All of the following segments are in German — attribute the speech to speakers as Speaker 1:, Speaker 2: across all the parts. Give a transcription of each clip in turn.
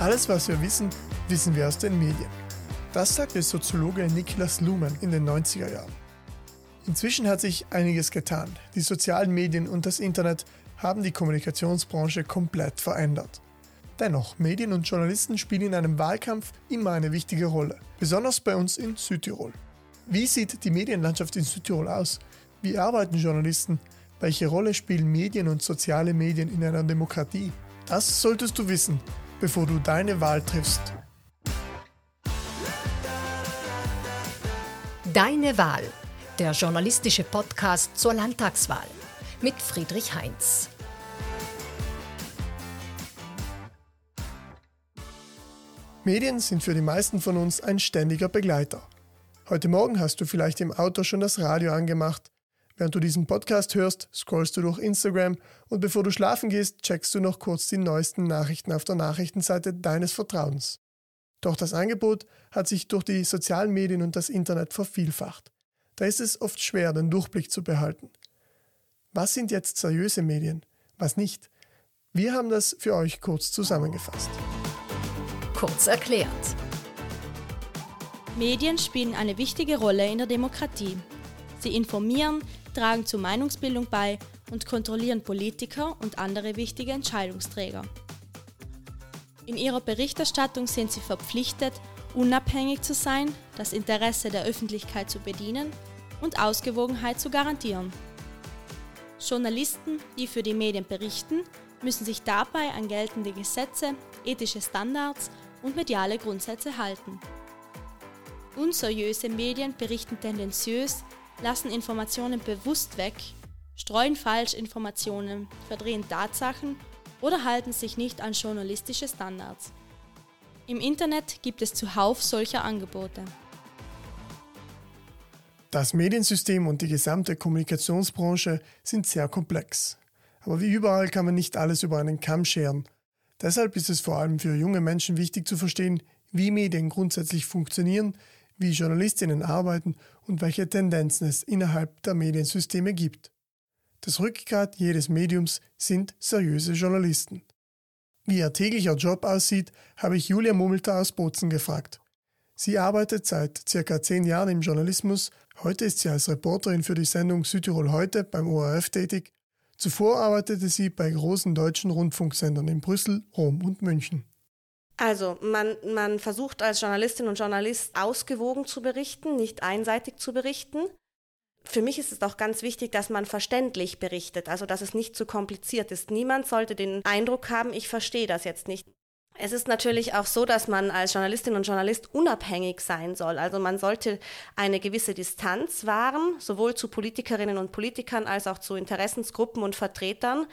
Speaker 1: Alles, was wir wissen, wissen wir aus den Medien. Das sagt der Soziologe Niklas Luhmann in den 90er Jahren. Inzwischen hat sich einiges getan. Die sozialen Medien und das Internet haben die Kommunikationsbranche komplett verändert. Dennoch, Medien und Journalisten spielen in einem Wahlkampf immer eine wichtige Rolle, besonders bei uns in Südtirol. Wie sieht die Medienlandschaft in Südtirol aus? Wie arbeiten Journalisten? Welche Rolle spielen Medien und soziale Medien in einer Demokratie? Das solltest du wissen, bevor du deine Wahl triffst.
Speaker 2: Deine Wahl, der journalistische Podcast zur Landtagswahl mit Friedrich Heinz.
Speaker 1: Medien sind für die meisten von uns ein ständiger Begleiter. Heute Morgen hast du vielleicht im Auto schon das Radio angemacht. Während du diesen Podcast hörst, scrollst du durch Instagram und bevor du schlafen gehst, checkst du noch kurz die neuesten Nachrichten auf der Nachrichtenseite deines Vertrauens. Doch das Angebot hat sich durch die sozialen Medien und das Internet vervielfacht. Da ist es oft schwer, den Durchblick zu behalten. Was sind jetzt seriöse Medien? Was nicht? Wir haben das für euch kurz zusammengefasst
Speaker 2: kurz erklärt.
Speaker 3: Medien spielen eine wichtige Rolle in der Demokratie. Sie informieren, tragen zur Meinungsbildung bei und kontrollieren Politiker und andere wichtige Entscheidungsträger. In ihrer Berichterstattung sind sie verpflichtet, unabhängig zu sein, das Interesse der Öffentlichkeit zu bedienen und Ausgewogenheit zu garantieren. Journalisten, die für die Medien berichten, müssen sich dabei an geltende Gesetze, ethische Standards und mediale Grundsätze halten. Unseriöse Medien berichten tendenziös, lassen Informationen bewusst weg, streuen Falschinformationen, verdrehen Tatsachen oder halten sich nicht an journalistische Standards. Im Internet gibt es zuhauf solcher Angebote.
Speaker 1: Das Mediensystem und die gesamte Kommunikationsbranche sind sehr komplex. Aber wie überall kann man nicht alles über einen Kamm scheren Deshalb ist es vor allem für junge Menschen wichtig zu verstehen, wie Medien grundsätzlich funktionieren, wie Journalistinnen arbeiten und welche Tendenzen es innerhalb der Mediensysteme gibt. Das Rückgrat jedes Mediums sind seriöse Journalisten. Wie ihr täglicher Job aussieht, habe ich Julia Mummelter aus Bozen gefragt. Sie arbeitet seit circa zehn Jahren im Journalismus. Heute ist sie als Reporterin für die Sendung Südtirol heute beim ORF tätig Zuvor arbeitete sie bei großen deutschen Rundfunksendern in Brüssel, Rom und München.
Speaker 4: Also man, man versucht als Journalistin und Journalist ausgewogen zu berichten, nicht einseitig zu berichten. Für mich ist es auch ganz wichtig, dass man verständlich berichtet, also dass es nicht zu kompliziert ist. Niemand sollte den Eindruck haben, ich verstehe das jetzt nicht. Es ist natürlich auch so, dass man als Journalistin und Journalist unabhängig sein soll. Also man sollte eine gewisse Distanz wahren, sowohl zu Politikerinnen und Politikern als auch zu Interessensgruppen und Vertretern,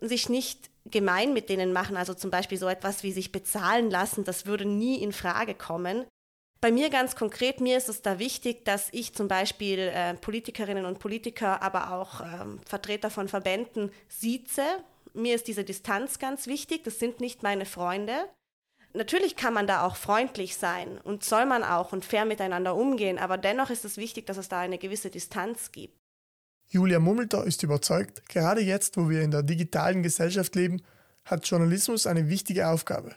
Speaker 4: sich nicht gemein mit denen machen, also zum Beispiel so etwas wie sich bezahlen lassen, das würde nie in Frage kommen. Bei mir ganz konkret, mir ist es da wichtig, dass ich zum Beispiel äh, Politikerinnen und Politiker, aber auch ähm, Vertreter von Verbänden sieze, mir ist diese Distanz ganz wichtig, das sind nicht meine Freunde. Natürlich kann man da auch freundlich sein und soll man auch und fair miteinander umgehen, aber dennoch ist es wichtig, dass es da eine gewisse Distanz gibt.
Speaker 1: Julia Mummelter ist überzeugt, gerade jetzt, wo wir in der digitalen Gesellschaft leben, hat Journalismus eine wichtige Aufgabe.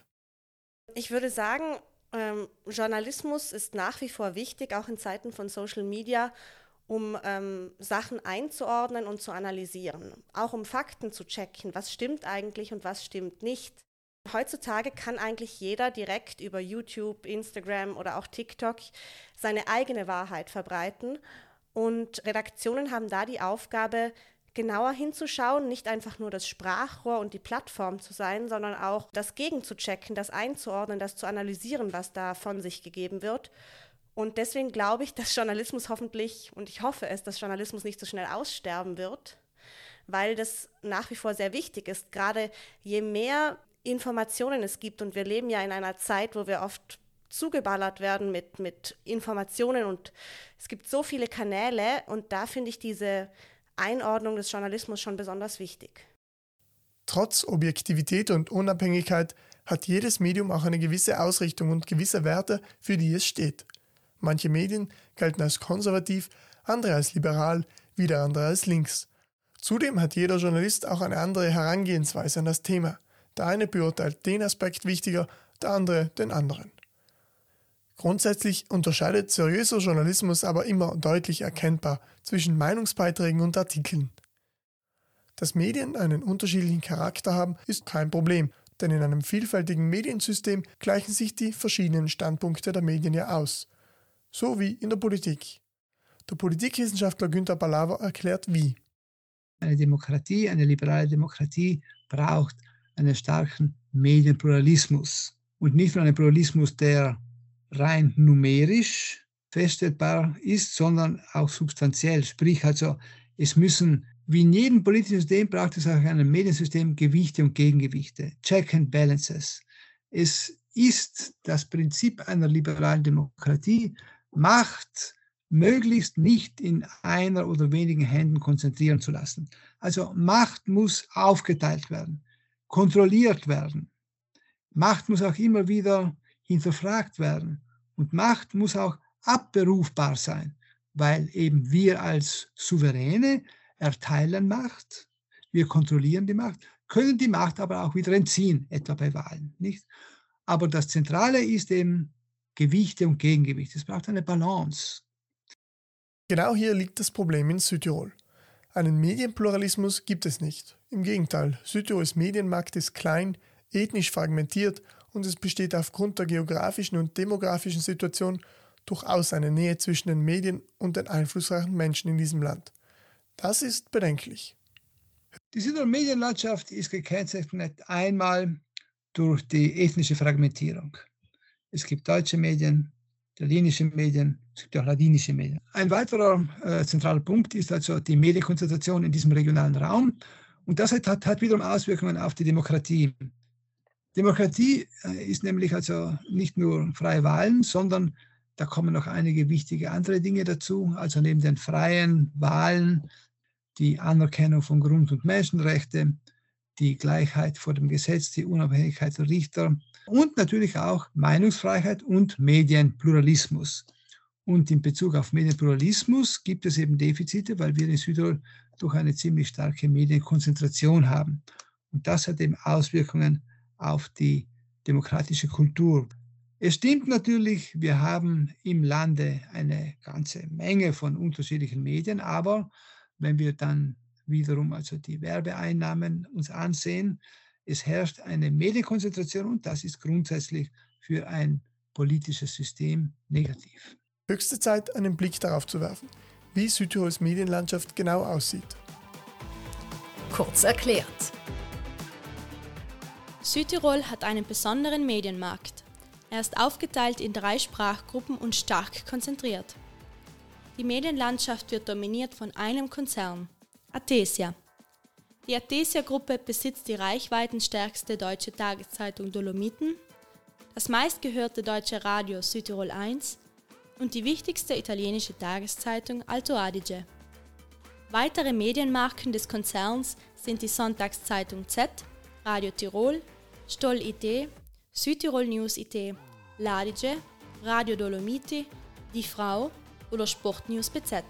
Speaker 4: Ich würde sagen, ähm, Journalismus ist nach wie vor wichtig, auch in Zeiten von Social Media um ähm, Sachen einzuordnen und zu analysieren, auch um Fakten zu checken, was stimmt eigentlich und was stimmt nicht. Heutzutage kann eigentlich jeder direkt über YouTube, Instagram oder auch TikTok seine eigene Wahrheit verbreiten und Redaktionen haben da die Aufgabe, genauer hinzuschauen, nicht einfach nur das Sprachrohr und die Plattform zu sein, sondern auch das gegenzuchecken, das einzuordnen, das zu analysieren, was da von sich gegeben wird und deswegen glaube ich, dass Journalismus hoffentlich, und ich hoffe es, dass Journalismus nicht so schnell aussterben wird, weil das nach wie vor sehr wichtig ist. Gerade je mehr Informationen es gibt, und wir leben ja in einer Zeit, wo wir oft zugeballert werden mit, mit Informationen und es gibt so viele Kanäle und da finde ich diese Einordnung des Journalismus schon besonders wichtig.
Speaker 1: Trotz Objektivität und Unabhängigkeit hat jedes Medium auch eine gewisse Ausrichtung und gewisse Werte, für die es steht. Manche Medien gelten als konservativ, andere als liberal, wieder andere als links. Zudem hat jeder Journalist auch eine andere Herangehensweise an das Thema. Der eine beurteilt den Aspekt wichtiger, der andere den anderen. Grundsätzlich unterscheidet seriöser Journalismus aber immer deutlich erkennbar zwischen Meinungsbeiträgen und Artikeln. Dass Medien einen unterschiedlichen Charakter haben, ist kein Problem, denn in einem vielfältigen Mediensystem gleichen sich die verschiedenen Standpunkte der Medien ja aus. So wie in der Politik. Der Politikwissenschaftler Günter Palaver erklärt wie.
Speaker 5: Eine Demokratie, eine liberale Demokratie braucht einen starken Medienpluralismus. Und nicht nur einen Pluralismus, der rein numerisch feststellbar ist, sondern auch substanziell. Sprich also, es müssen, wie in jedem politischen System, braucht es auch in einem Mediensystem Gewichte und Gegengewichte, Check and Balances. Es ist das Prinzip einer liberalen Demokratie, Macht möglichst nicht in einer oder wenigen Händen konzentrieren zu lassen. Also Macht muss aufgeteilt werden, kontrolliert werden. Macht muss auch immer wieder hinterfragt werden. Und Macht muss auch abberufbar sein, weil eben wir als Souveräne erteilen Macht, wir kontrollieren die Macht, können die Macht aber auch wieder entziehen, etwa bei Wahlen. Nicht? Aber das Zentrale ist eben Gewichte und Gegengewichte. Es braucht eine Balance.
Speaker 1: Genau hier liegt das Problem in Südtirol. Einen Medienpluralismus gibt es nicht. Im Gegenteil, Südtirols Medienmarkt ist klein, ethnisch fragmentiert und es besteht aufgrund der geografischen und demografischen Situation durchaus eine Nähe zwischen den Medien und den einflussreichen Menschen in diesem Land. Das ist bedenklich.
Speaker 5: Die Südtiroler Medienlandschaft ist gekennzeichnet einmal durch die ethnische Fragmentierung. Es gibt deutsche Medien, italienische Medien, es gibt auch ladinische Medien. Ein weiterer äh, zentraler Punkt ist also die Medienkonzentration in diesem regionalen Raum. Und das hat, hat, hat wiederum Auswirkungen auf die Demokratie. Demokratie äh, ist nämlich also nicht nur freie Wahlen, sondern da kommen noch einige wichtige andere Dinge dazu. Also neben den freien Wahlen die Anerkennung von Grund- und Menschenrechten, die Gleichheit vor dem Gesetz, die Unabhängigkeit der Richter und natürlich auch Meinungsfreiheit und Medienpluralismus. Und in Bezug auf Medienpluralismus gibt es eben Defizite, weil wir in Südtirol doch eine ziemlich starke Medienkonzentration haben. Und das hat eben Auswirkungen auf die demokratische Kultur. Es stimmt natürlich, wir haben im Lande eine ganze Menge von unterschiedlichen Medien, aber wenn wir dann wiederum also die Werbeeinnahmen uns ansehen, es herrscht eine Medienkonzentration und das ist grundsätzlich für ein politisches System negativ.
Speaker 1: Höchste Zeit, einen Blick darauf zu werfen, wie Südtirols Medienlandschaft genau aussieht.
Speaker 2: Kurz erklärt.
Speaker 3: Südtirol hat einen besonderen Medienmarkt. Er ist aufgeteilt in drei Sprachgruppen und stark konzentriert. Die Medienlandschaft wird dominiert von einem Konzern, Athesia. Die Athesia-Gruppe besitzt die reichweitenstärkste deutsche Tageszeitung Dolomiten, das meistgehörte deutsche Radio Südtirol 1 und die wichtigste italienische Tageszeitung Alto Adige. Weitere Medienmarken des Konzerns sind die Sonntagszeitung Z, Radio Tirol, Stoll IT, Südtirol News IT, Ladige, Radio Dolomiti, Die Frau oder Sportnews BZ.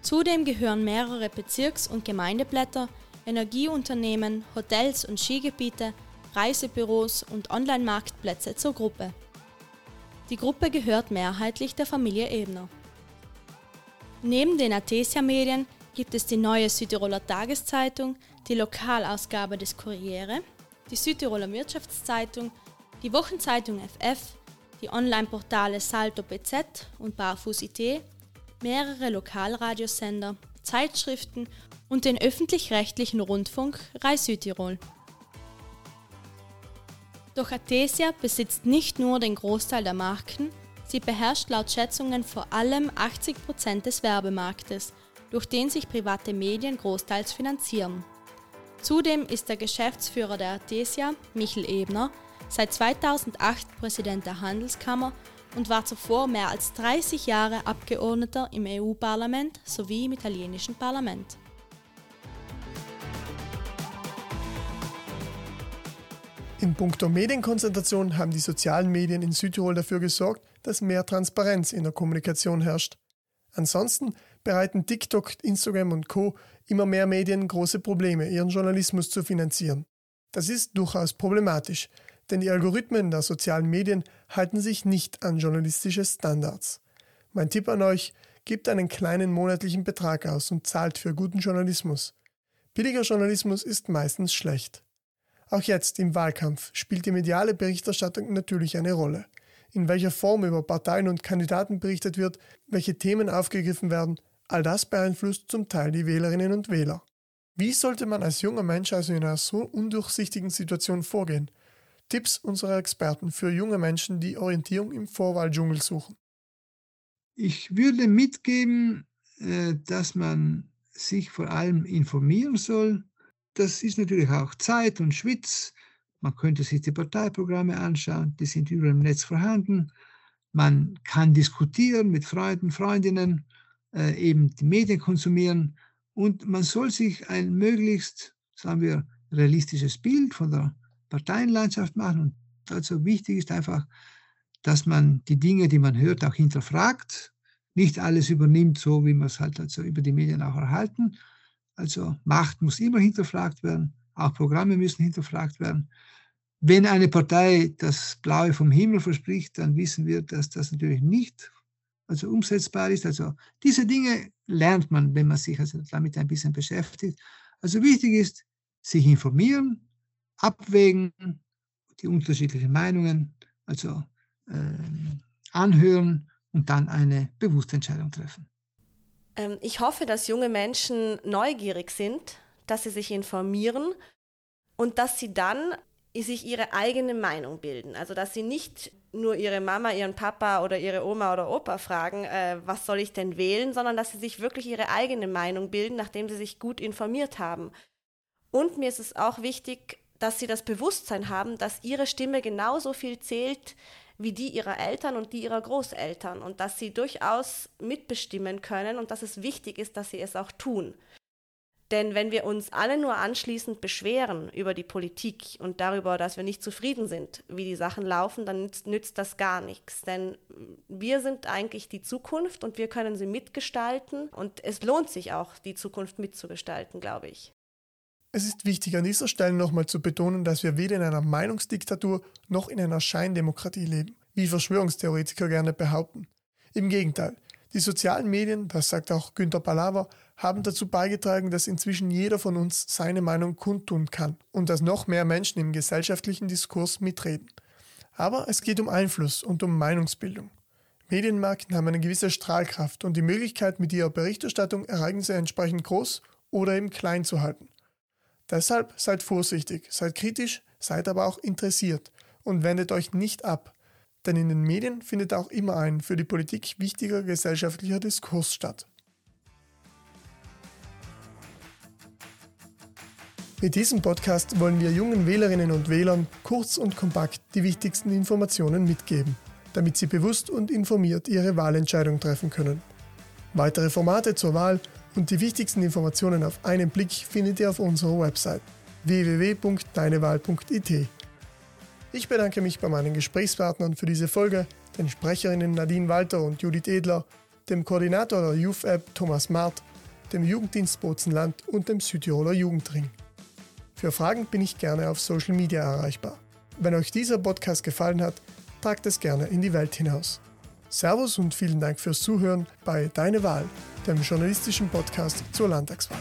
Speaker 3: Zudem gehören mehrere Bezirks- und Gemeindeblätter, Energieunternehmen, Hotels und Skigebiete, Reisebüros und Online-Marktplätze zur Gruppe. Die Gruppe gehört mehrheitlich der Familie Ebner. Neben den Athesia-Medien gibt es die neue Südtiroler Tageszeitung, die Lokalausgabe des Kuriere, die Südtiroler Wirtschaftszeitung, die Wochenzeitung FF, die Online-Portale Salto BZ und Barfuß IT, mehrere Lokalradiosender, Zeitschriften und den öffentlich-rechtlichen Rundfunk Rai Südtirol. Doch Athesia besitzt nicht nur den Großteil der Marken, sie beherrscht laut Schätzungen vor allem 80 Prozent des Werbemarktes, durch den sich private Medien großteils finanzieren. Zudem ist der Geschäftsführer der Athesia, Michel Ebner, seit 2008 Präsident der Handelskammer und war zuvor mehr als 30 Jahre Abgeordneter im EU-Parlament sowie im italienischen Parlament.
Speaker 1: In puncto Medienkonzentration haben die sozialen Medien in Südtirol dafür gesorgt, dass mehr Transparenz in der Kommunikation herrscht. Ansonsten bereiten TikTok, Instagram und Co. immer mehr Medien große Probleme, ihren Journalismus zu finanzieren. Das ist durchaus problematisch, Denn die Algorithmen der sozialen Medien halten sich nicht an journalistische Standards. Mein Tipp an euch, gebt einen kleinen monatlichen Betrag aus und zahlt für guten Journalismus. Billiger Journalismus ist meistens schlecht. Auch jetzt im Wahlkampf spielt die mediale Berichterstattung natürlich eine Rolle. In welcher Form über Parteien und Kandidaten berichtet wird, welche Themen aufgegriffen werden, all das beeinflusst zum Teil die Wählerinnen und Wähler. Wie sollte man als junger Mensch also in einer so undurchsichtigen Situation vorgehen? Tipps unserer Experten für junge Menschen, die Orientierung im Vorwahldschungel suchen.
Speaker 5: Ich würde mitgeben, äh, dass man sich vor allem informieren soll. Das ist natürlich auch Zeit und Schwitz. Man könnte sich die Parteiprogramme anschauen, die sind überall im Netz vorhanden. Man kann diskutieren mit Freunden, Freundinnen, äh, eben die Medien konsumieren und man soll sich ein möglichst, sagen wir, realistisches Bild von der Parteienlandschaft machen. Und dazu wichtig ist einfach, dass man die Dinge, die man hört, auch hinterfragt, nicht alles übernimmt, so wie man es halt also über die Medien auch erhalten. Also Macht muss immer hinterfragt werden, auch Programme müssen hinterfragt werden. Wenn eine Partei das Blaue vom Himmel verspricht, dann wissen wir, dass das natürlich nicht also umsetzbar ist. Also diese Dinge lernt man, wenn man sich also damit ein bisschen beschäftigt. Also wichtig ist, sich informieren, abwägen, die unterschiedlichen Meinungen, also äh, anhören und dann eine bewusste Entscheidung treffen.
Speaker 4: Ähm, ich hoffe, dass junge Menschen neugierig sind, dass sie sich informieren und dass sie dann sich ihre eigene Meinung bilden. Also dass sie nicht nur ihre Mama, ihren Papa oder ihre Oma oder Opa fragen, äh, was soll ich denn wählen, sondern dass sie sich wirklich ihre eigene Meinung bilden, nachdem sie sich gut informiert haben. Und mir ist es auch wichtig, dass sie das Bewusstsein haben, dass ihre Stimme genauso viel zählt wie die ihrer Eltern und die ihrer Großeltern und dass sie durchaus mitbestimmen können und dass es wichtig ist, dass sie es auch tun. Denn wenn wir uns alle nur anschließend beschweren über die Politik und darüber, dass wir nicht zufrieden sind, wie die Sachen laufen, dann nützt, nützt, das gar nichts. Denn wir sind eigentlich die Zukunft und wir können sie mitgestalten und es lohnt sich auch, die Zukunft mitzugestalten, glaube ich.
Speaker 1: Es ist wichtig an dieser Stelle nochmal zu betonen, dass wir weder in einer Meinungsdiktatur noch in einer Scheindemokratie leben, wie Verschwörungstheoretiker gerne behaupten. Im Gegenteil, die sozialen Medien, das sagt auch Günter Palaver, haben dazu beigetragen, dass inzwischen jeder von uns seine Meinung kundtun kann und dass noch mehr Menschen im gesellschaftlichen Diskurs mitreden. Aber es geht um Einfluss und um Meinungsbildung. Medienmarken haben eine gewisse Strahlkraft und die Möglichkeit, mit ihrer Berichterstattung Ereignisse entsprechend groß oder eben klein zu halten. Deshalb seid vorsichtig, seid kritisch, seid aber auch interessiert und wendet euch nicht ab, denn in den Medien findet auch immer ein für die Politik wichtiger gesellschaftlicher Diskurs statt. Mit diesem Podcast wollen wir jungen Wählerinnen und Wählern kurz und kompakt die wichtigsten Informationen mitgeben, damit sie bewusst und informiert ihre Wahlentscheidung treffen können. Weitere Formate zur Wahl und die wichtigsten Informationen auf einen Blick findet ihr auf unserer Website www.deinewahl.it. Ich bedanke mich bei meinen Gesprächspartnern für diese Folge, den Sprecherinnen Nadine Walter und Judith Edler, dem Koordinator der Youth App Thomas Mart, dem Jugenddienst Bozenland und dem Südtiroler Jugendring. Für Fragen bin ich gerne auf Social Media erreichbar. Wenn euch dieser Podcast gefallen hat, tragt es gerne in die Welt hinaus. Servus und vielen Dank fürs Zuhören bei Deine Wahl, dem journalistischen Podcast zur Landtagswahl.